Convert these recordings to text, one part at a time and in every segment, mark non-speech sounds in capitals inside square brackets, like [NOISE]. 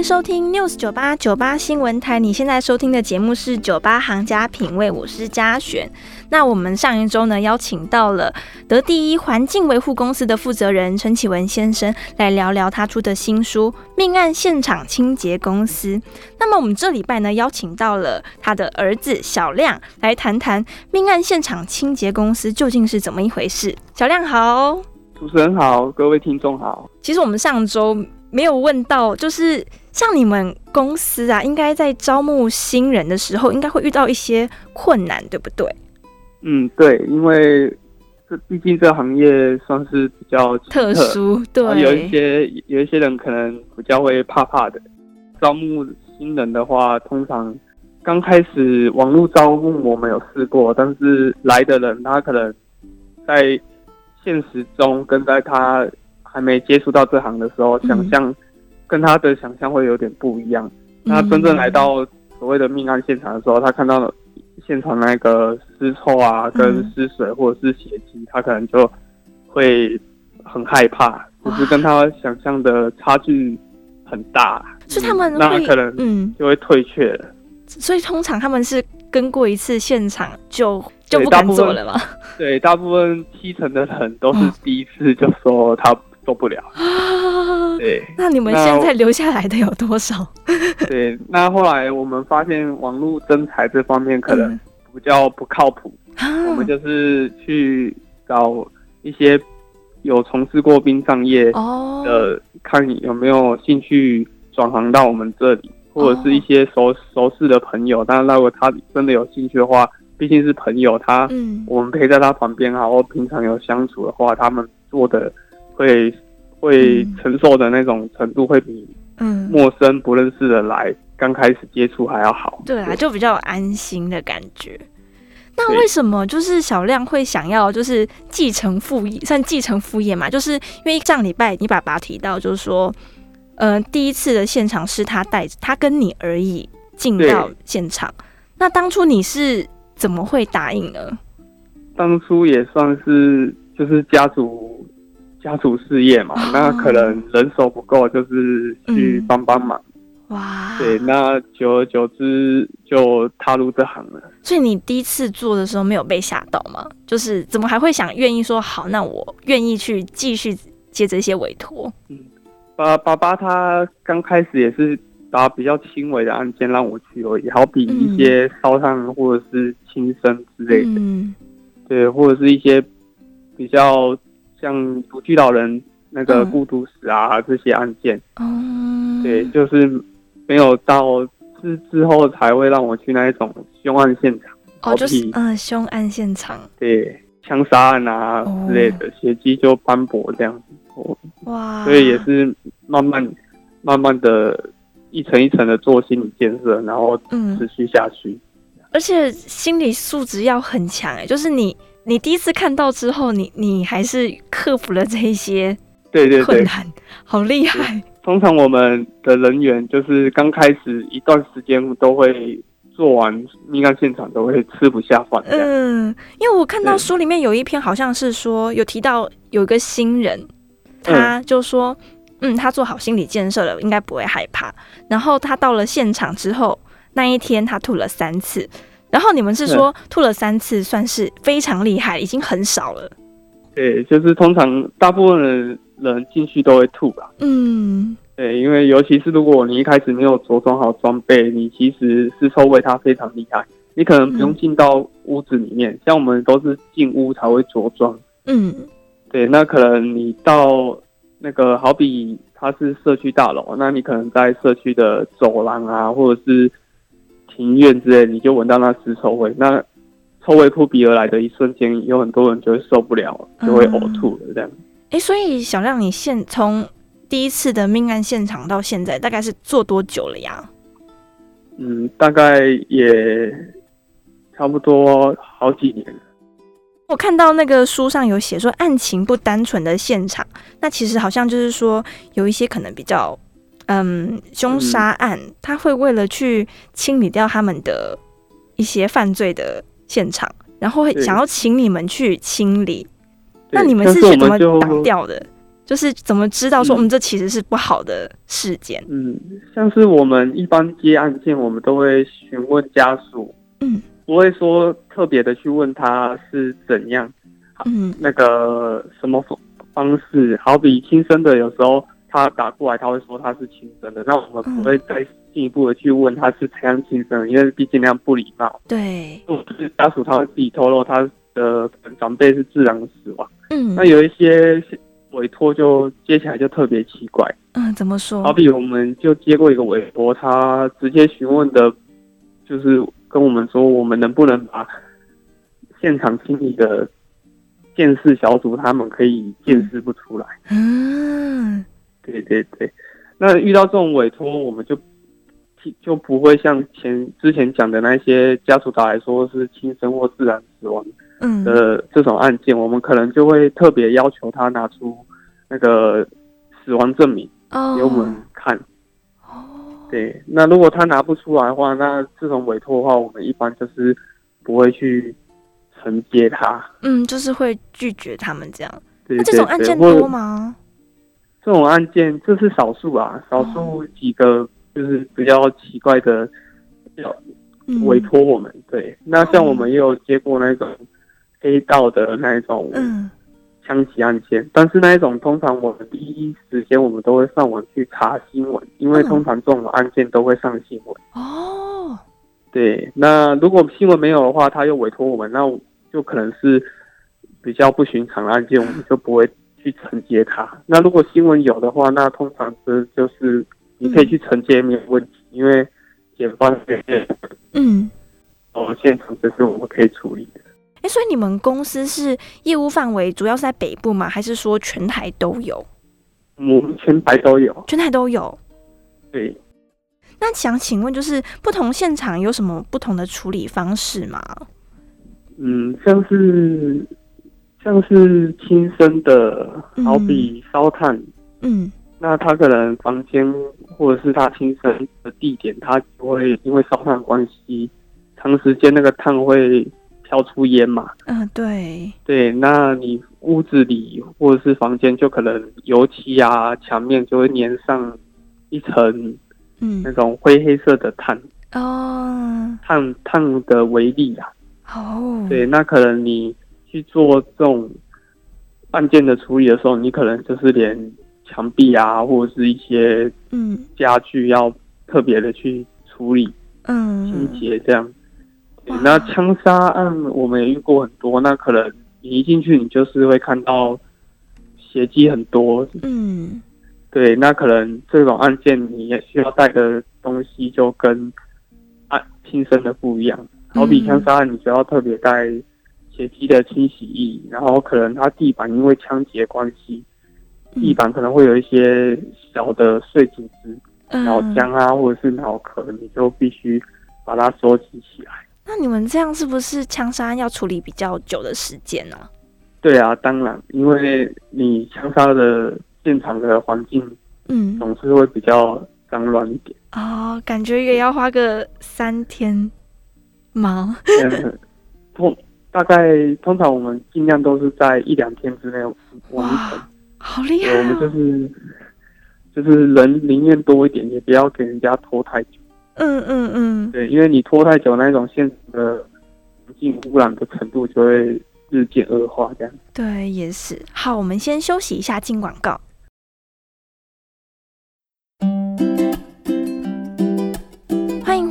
迎收听 News 九八九八新闻台。你现在收听的节目是九八行家品味，我是嘉璇。那我们上一周呢，邀请到了得第一环境维护公司的负责人陈启文先生来聊聊他出的新书《命案现场清洁公司》。那么我们这礼拜呢，邀请到了他的儿子小亮来谈谈命案现场清洁公司究竟是怎么一回事。小亮好，主持人好，各位听众好。其实我们上周。没有问到，就是像你们公司啊，应该在招募新人的时候，应该会遇到一些困难，对不对？嗯，对，因为这毕竟这行业算是比较特殊，对，有一些有一些人可能比较会怕怕的。招募新人的话，通常刚开始网络招募我们有试过，但是来的人他可能在现实中跟在他。还没接触到这行的时候，想象跟他的想象会有点不一样。那真正来到所谓的命案现场的时候，他看到现场那个尸臭啊、跟尸水或者是血迹，他可能就会很害怕，就是跟他想象的差距很大。是他们那可能嗯就会退却了。所以通常他们是跟过一次现场就就不敢做了吗？对，大部分七成的人都是第一次就说他。受不了啊！对，那你们现在留下来的有多少？[LAUGHS] 对，那后来我们发现网络征才这方面可能比较不靠谱，我们就是去找一些有从事过殡葬业的，看有没有兴趣转行到我们这里，或者是一些熟熟识的朋友。但是如果他真的有兴趣的话，毕竟是朋友，他我们陪在他旁边，然后平常有相处的话，他们做的。会会承受的那种程度会比嗯陌生不认识的来刚开始接触还要好。对啊，就比较安心的感觉。那为什么就是小亮会想要就是继承父业，算继承父业嘛？就是因为上礼拜你爸爸提到，就是说，呃，第一次的现场是他带着他跟你而已进到现场。那当初你是怎么会答应呢？当初也算是就是家族。家族事业嘛，那可能人手不够，就是去帮帮忙。哇，对，那久而久之就踏入这行了。所以你第一次做的时候没有被吓到吗？就是怎么还会想愿意说好？那我愿意去继续接这些委托。嗯，爸爸爸他刚开始也是打比较轻微的案件让我去而已，好比一些烧伤或者是轻生之类的。嗯，对，或者是一些比较。像独居老人那个孤独死啊这些案件，哦，对，就是没有到之之后才会让我去那一种凶案现场，哦，就是嗯凶案现场，对，枪杀案啊之类的，血迹就斑驳这样子，哇，所以也是慢慢慢慢的一层一层的做心理建设，然后持续下去，而且心理素质要很强哎，就是你。你第一次看到之后，你你还是克服了这一些对对困难，好厉害。通常我们的人员就是刚开始一段时间都会做完命案现场都会吃不下饭。嗯，因为我看到书里面有一篇好像是说有提到有一个新人，他就说嗯，他做好心理建设了，应该不会害怕。然后他到了现场之后，那一天他吐了三次。然后你们是说吐了三次算是非常厉害，已经很少了。对，就是通常大部分的人进去都会吐吧。嗯，对，因为尤其是如果你一开始没有着装好装备，你其实是臭味它非常厉害。你可能不用进到屋子里面，像我们都是进屋才会着装。嗯，对，那可能你到那个好比它是社区大楼，那你可能在社区的走廊啊，或者是。庭院之类，你就闻到那尸臭味，那臭味扑鼻而来的一瞬间，有很多人就会受不了，就会呕吐了。这样。哎，所以小亮，你现从第一次的命案现场到现在，大概是做多久了呀？嗯，大概也差不多好几年了。我看到那个书上有写说，案情不单纯的现场，那其实好像就是说有一些可能比较。嗯，凶杀案他会为了去清理掉他们的一些犯罪的现场，然后会想要请你们去清理。那你们是去怎么打掉的？就是怎么知道说，嗯嗯，这其实是不好的事件？嗯，像是我们一般接案件，我们都会询问家属，嗯，不会说特别的去问他是怎样嗯那个什么方方式，好比亲生的，有时候他打过来，他会说他是亲生的，那我们不会再进一步的去问他是怎样亲生的，因为毕竟那样不礼貌。对，或者是家属他会自己透露他的长辈是自然死亡，嗯那有一些委托就接起来就特别奇怪。嗯，怎么说？好比我们就接过一个委托，他直接询问的，就是跟我们说，我们能不能把现场清理的见识小组，他们可以见识不出来。嗯对对对，那遇到这种委托，我们就就不会像前之前讲的那些家属打来说是轻生或自然死亡嗯的这种案件，我们可能就会特别要求他拿出那个死亡证明哦给我们看。哦，对，那如果他拿不出来的话，那这种委托的话，我们一般就是不会去承接他。嗯，就是会拒绝他们这样。对对那这种案件多吗？这种案件这是少数啊，少数几个就是比较奇怪的要嗯。委托我们。对，那像我们也有接过那种黑道的那一种嗯。枪击案件，但是那一种通常我们第一时间我们都会上网去查新闻，因为嗯。通常这种案件都会上新闻。哦，对，那如果新闻没有的话，他又委托我们，那就可能是比较不寻常的案件，我们就不会去承接它。那如果新闻有的话，那通常是就是你可以去承接没有问题，因为检方觉得嗯，哦现场这是我们可以处理的。哎，所以你们公司是业务范围主要是在北部吗？还是说全台都有？我们全台都有，全台都有。对，那想请问，就是不同现场有什么不同的处理方式吗？嗯，像是像是亲生的，好比烧炭，嗯。那他可能房间或者是他亲生的地点，他就会因为烧炭的关系，长时间那个炭会飘出烟嘛。嗯、呃，对，对，那你屋子里或者是房间就可能油漆啊，墙面就会粘上一层嗯。那种灰黑色的炭，哦。炭炭的微粒啊。哦，对，那可能你去做这种案件的处理的时候，你可能就是连墙壁啊，或者是一些嗯家具要特别的去处理清嗯洁这样。对那枪杀案我们也遇过很多，那可能你一进去，你就是会看到血迹很多。嗯对，那可能这种案件你也需要带的东西就跟案亲生的不一样。好比嗯枪杀案，你就要特别带血迹的清洗液，然后可能它地板因为枪击的关系，嗯地板可能会有一些小的碎组织。嗯脑浆啊，或者是脑壳，你就必须把它收集起来。那你们这样是不是枪杀案要处理比较久的时间呢、对啊，当然，因为你枪杀的现场的环境嗯，总是会比较脏乱一点。哦，感觉也要花个三天吗？[LAUGHS] 嗯，通大概通常我们尽量都是在一两天之内完成。好厉害对，我们就哦！是就是人宁愿多一点，也不要给人家拖太久。嗯嗯嗯，对，因为你拖太久，那种现实的环境污染的程度就会日渐恶化，这样。对，也是。好，我们先休息一下，进广告。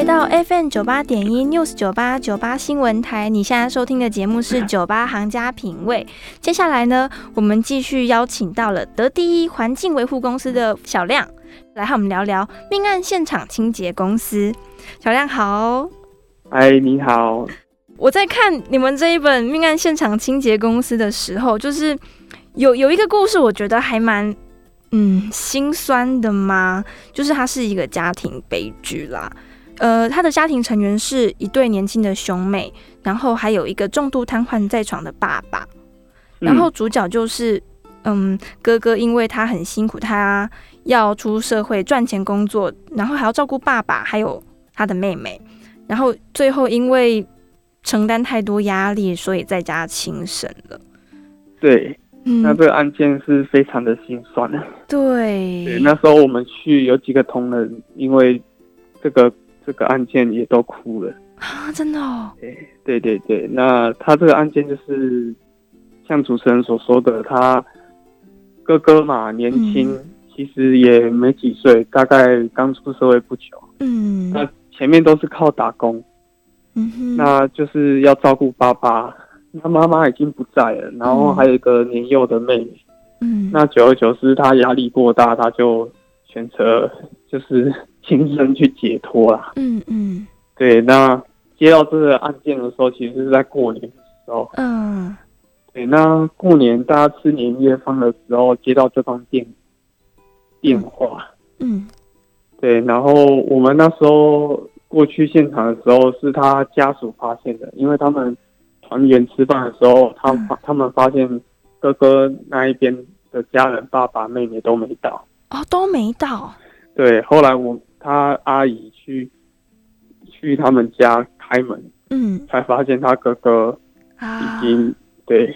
回到 FM 九八点一 News 九八九八新闻台，你现在收听的节目是 [LAUGHS] 九八行家品味。接下来呢，我们继续邀请到了得第一环境维护公司的小亮，来和我们聊聊命案现场清洁公司。小亮好，哎，你好，我在看你们这一本命案现场清洁公司的时候，就是有有一个故事，我觉得还蛮嗯心酸的嘛，就是它是一个家庭悲剧啦。呃，他的家庭成员是一对年轻的兄妹，然后还有一个重度瘫痪在床的爸爸。然后主角就是，嗯，哥哥因为他很辛苦，他要出社会赚钱工作，然后还要照顾爸爸，还有他的妹妹，然后最后因为承担太多压力，所以在家轻生了。对，嗯那这个案件是非常的心酸的。对对，那时候我们去有几个同仁，因为这个这个案件也都哭了。啊，真的哦，对对对，那他这个案件就是像主持人所说的，他哥哥嘛年轻，嗯其实也没几岁，大概刚出社会不久。嗯那前面都是靠打工，嗯哼，那就是要照顾爸爸。那妈妈已经不在了，然后还有一个年幼的妹妹。嗯那久而久之，他压力过大，他就选择就是 [LAUGHS] 亲身去解脱啦。嗯嗯对，那接到这个案件的时候，其实是在过年的时候。嗯对，那过年大家吃年夜饭的时候，接到这通电电话。嗯对，然后我们那时候过去现场的时候，是他家属发现的，因为他们团圆吃饭的时候，他发他们发现哥哥那一边的家人，爸爸妹妹都没到。哦都没到，对，后来我他阿姨去去他们家开门，嗯。才发现他哥哥啊。已经、对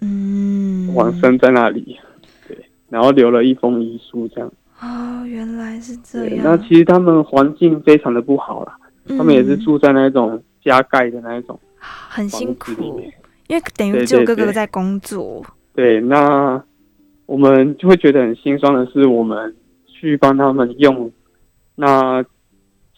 嗯。往生在那里，对，然后留了一封遗书这样。哦，原来是这，样，那其实他们环境非常的不好啦，他们也是嗯住在那种加盖的那一种很辛苦，因为等于只有哥哥在工作，对，那我们就会觉得很心酸的是，我们去帮他们用，那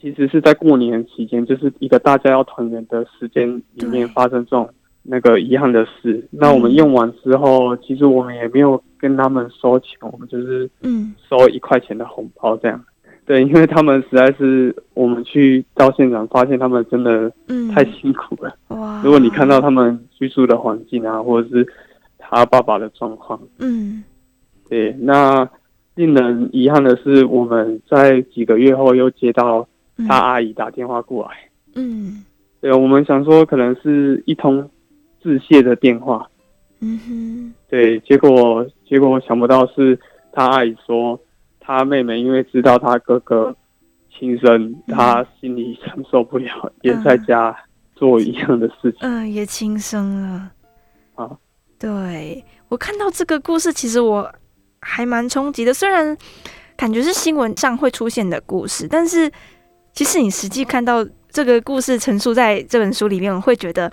其实是在过年期间，就是一个大家要团圆的时间里面发生这种那个遗憾的事。那我们用完之后，其实我们也没有跟他们收钱，我们就是嗯收一块钱的红包这样。对，因为他们实在是，我们去到现场发现他们真的嗯，太辛苦了。哇，如果你看到他们居住的环境啊，或者是他爸爸的状况，嗯对，那令人遗憾的是，我们在几个月后又接到嗯他阿姨打电话过来。嗯对，我们想说可能是一通致谢的电话，嗯哼对，结果结果想不到是他阿姨说，他妹妹因为知道他哥哥轻生，他心里承受不了，也在家做一样的事情。嗯，也轻生了。啊，对我看到这个故事，其实我还蛮冲击的。虽然感觉是新闻上会出现的故事，但是其实你实际看到这个故事陈述在这本书里面，我会觉得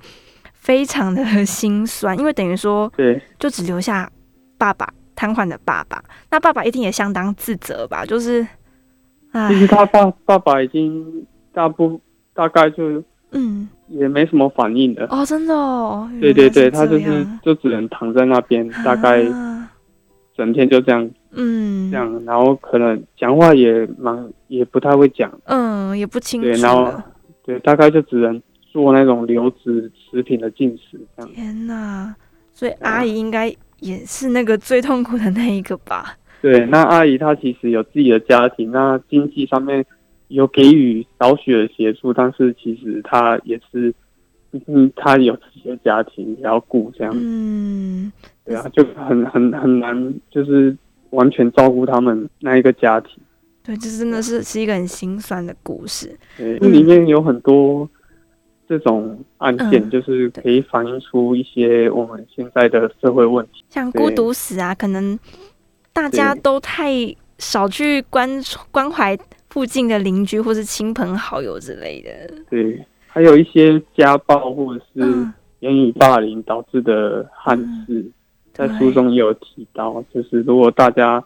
非常的心酸，因为等于说对，就只留下爸爸瘫痪的爸爸，那爸爸一定也相当自责吧？就是，唉其，实他爸爸爸已经大部大概就嗯，也没什么反应的。哦，真的哦，对对对，他就是就只能躺在那边，大概啊整天就这样嗯这样，然后可能讲话也蛮也不太会讲，嗯也不清楚对，然后。对，大概就只能做那种流质食品的进食这样。天呐，所以阿姨应该也是那个最痛苦的那一个吧？对，那阿姨她其实有自己的家庭，那经济上面有给予少许的协助，但是其实她也是，毕竟，她有自己的家庭也要顾这样，嗯，对啊，就很很很难，就是完全照顾他们那一个家庭。对，这真的是是一个很心酸的故事。对，嗯里面有很多这种案件，嗯就是可以反映出一些我们现在的社会问题。像孤独死啊，可能大家都太少去关关怀附近的邻居或是亲朋好友之类的。对，还有一些家暴或者是嗯，言语霸凌导致的憾事，在书中也有提到。就是如果大家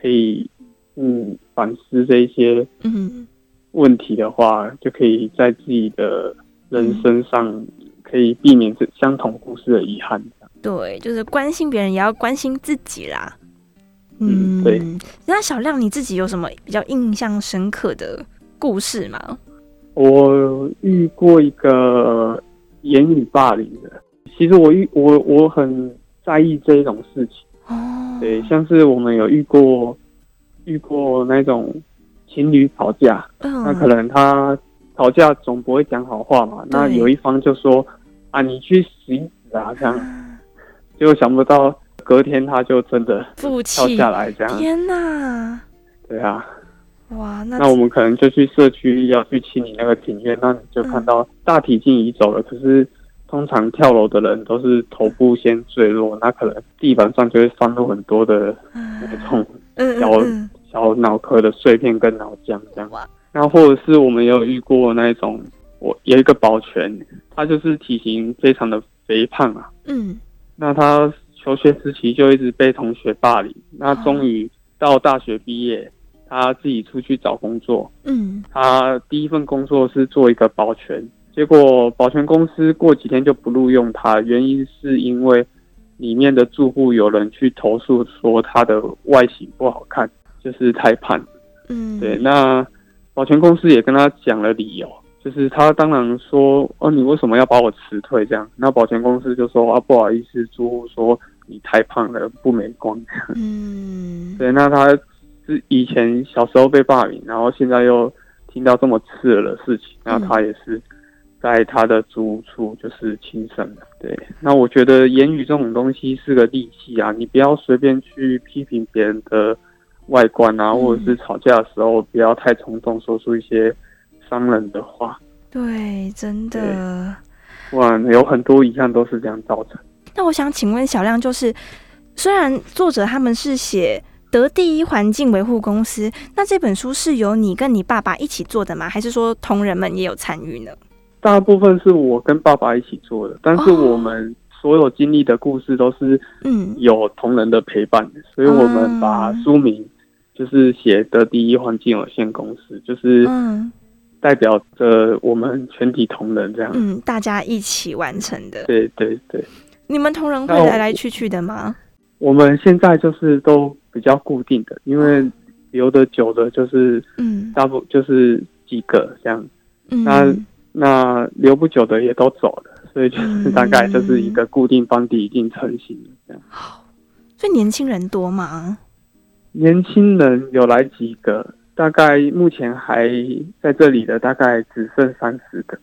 可以嗯反思这一些嗯，问题的话，就可以在自己的人生上可以避免这相同故事的遗憾。对，就是关心别人也要关心自己啦。嗯对。那小亮你自己有什么比较印象深刻的故事吗？我遇过一个言语霸凌的，其实我遇我我很在意这一种事情。哦，对，像是我们有遇过遇过那种情侣吵架，嗯，那可能他吵架总不会讲好话嘛，那有一方就说啊你去死一死啊这样，啊。结果想不到隔天他就真的负跳气，下来这样，天哪，对啊，哇，那那我们可能就去社区要去清理那个庭院，那你就看到大体已经移走了，可是通常跳楼的人都是头部先坠落，那可能地板上就会散落很多的那种小小脑壳的碎片跟脑浆这样。那或者是我们有遇过那种，我有一个保全，他就是体型非常的肥胖啊。嗯。那他求学时期就一直被同学霸凌，那终于到大学毕业，他自己出去找工作。嗯。他第一份工作是做一个保全。结果保全公司过几天就不录用他，原因是因为里面的住户有人去投诉说他的外形不好看，就是太胖。嗯，对。那保全公司也跟他讲了理由，就是他当然说，哦，你为什么要把我辞退？这样，那保全公司就说啊，不好意思，住户说你太胖了，不美观。嗯，[LAUGHS] 对。那他是以前小时候被霸凌，然后现在又听到这么刺耳的事情，那他也是。在他的租屋处就是轻生的，对。那我觉得言语这种东西是个利器啊，你不要随便去批评别人的外观啊，或者是吵架的时候不要太冲动，说出一些伤人的话。对，真的。哇，有很多遗憾都是这样造成。那我想请问小亮，就是虽然作者他们是写得第一环境维护公司，那这本书是由你跟你爸爸一起做的吗？还是说同仁们也有参与呢？大部分是我跟爸爸一起做的，但是我们所有经历的故事都是嗯。有同仁的陪伴，所以我们把书名就是写的第一环境有限公司，就是代表着我们全体同仁这样，嗯，大家一起完成的。对对对，你们同仁会来来去去的吗？我们现在就是都比较固定的，因为留的久的就是嗯，大部就是几个这样，那。那留不久的也都走了，所以就是 [LAUGHS] 大概就是一个固定班底已经成型了这样。好，所以年轻人多吗？年轻人有来几个，大概目前还在这里的大概只剩三十个。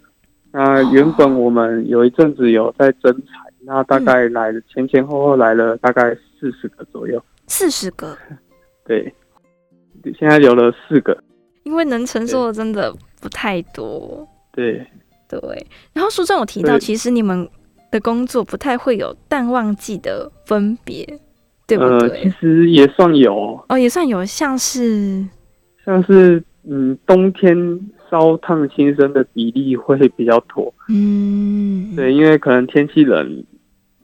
那原本我们有一阵子有在征才，那大概来前前后后来了大概四十个左右。四十个？[LAUGHS] 对，现在留了四个，因为能承受的真的不太多。对。对，然后书中有提到，其实你们的工作不太会有淡旺季的分别，对不对？其实也算有。哦，也算有，像是像是嗯，冬天烧烫新生的比例会比较多，嗯，对，因为可能天气冷，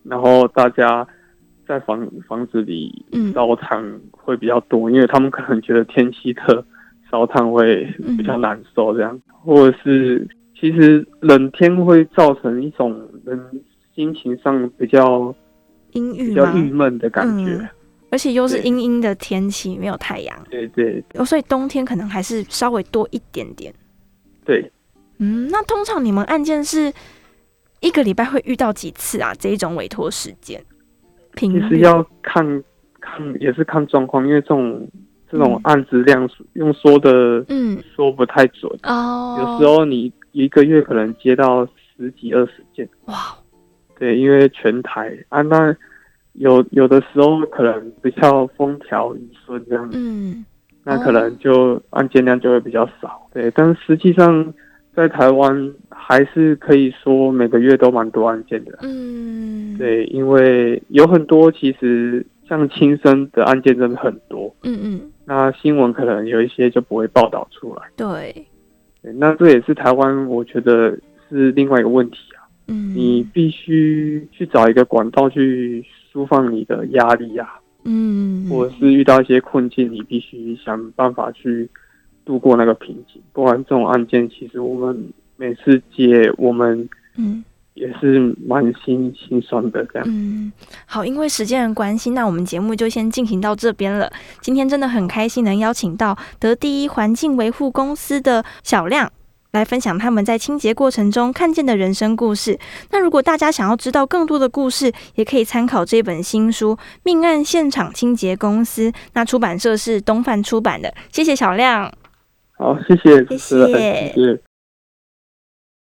然后大家在房房子里烧烫会比较多，因为他们可能觉得天气热，烧烫会比较难受，这样，或者是。其实冷天会造成一种人心情上比较阴郁、比较郁闷的感觉，而且又是阴阴的天气，没有太阳。对对，所以冬天可能还是稍微多一点点。对，嗯，那通常你们案件是一个礼拜会遇到几次啊？这一种委托时间，其实要看看也是看状况，因为这种。这种案子量用说的，嗯，说不太准哦。有时候你一个月可能接到十几二十件，哇，对，因为全台啊，那有有的时候可能比较风调雨顺这样，嗯，那可能就案件量就会比较少，对。但是实际上在台湾还是可以说每个月都蛮多案件的，嗯，对，因为有很多其实像轻生的案件真的很多，嗯嗯。那新闻可能有一些就不会报道出来。对，那这也是台湾，我觉得是另外一个问题啊。嗯，你必须去找一个管道去释放你的压力啊。嗯，或者是遇到一些困境，你必须想办法去度过那个瓶颈。不然这种案件，其实我们每次接，我们嗯。也是蛮心心酸的这样。嗯，好，因为时间的关系，那我们节目就先进行到这边了。今天真的很开心能邀请到得第一环境维护公司的小亮来分享他们在清洁过程中看见的人生故事。那如果大家想要知道更多的故事，也可以参考这本新书《命案现场清洁公司》。那出版社是东范出版的。谢谢小亮。好，谢谢，谢谢。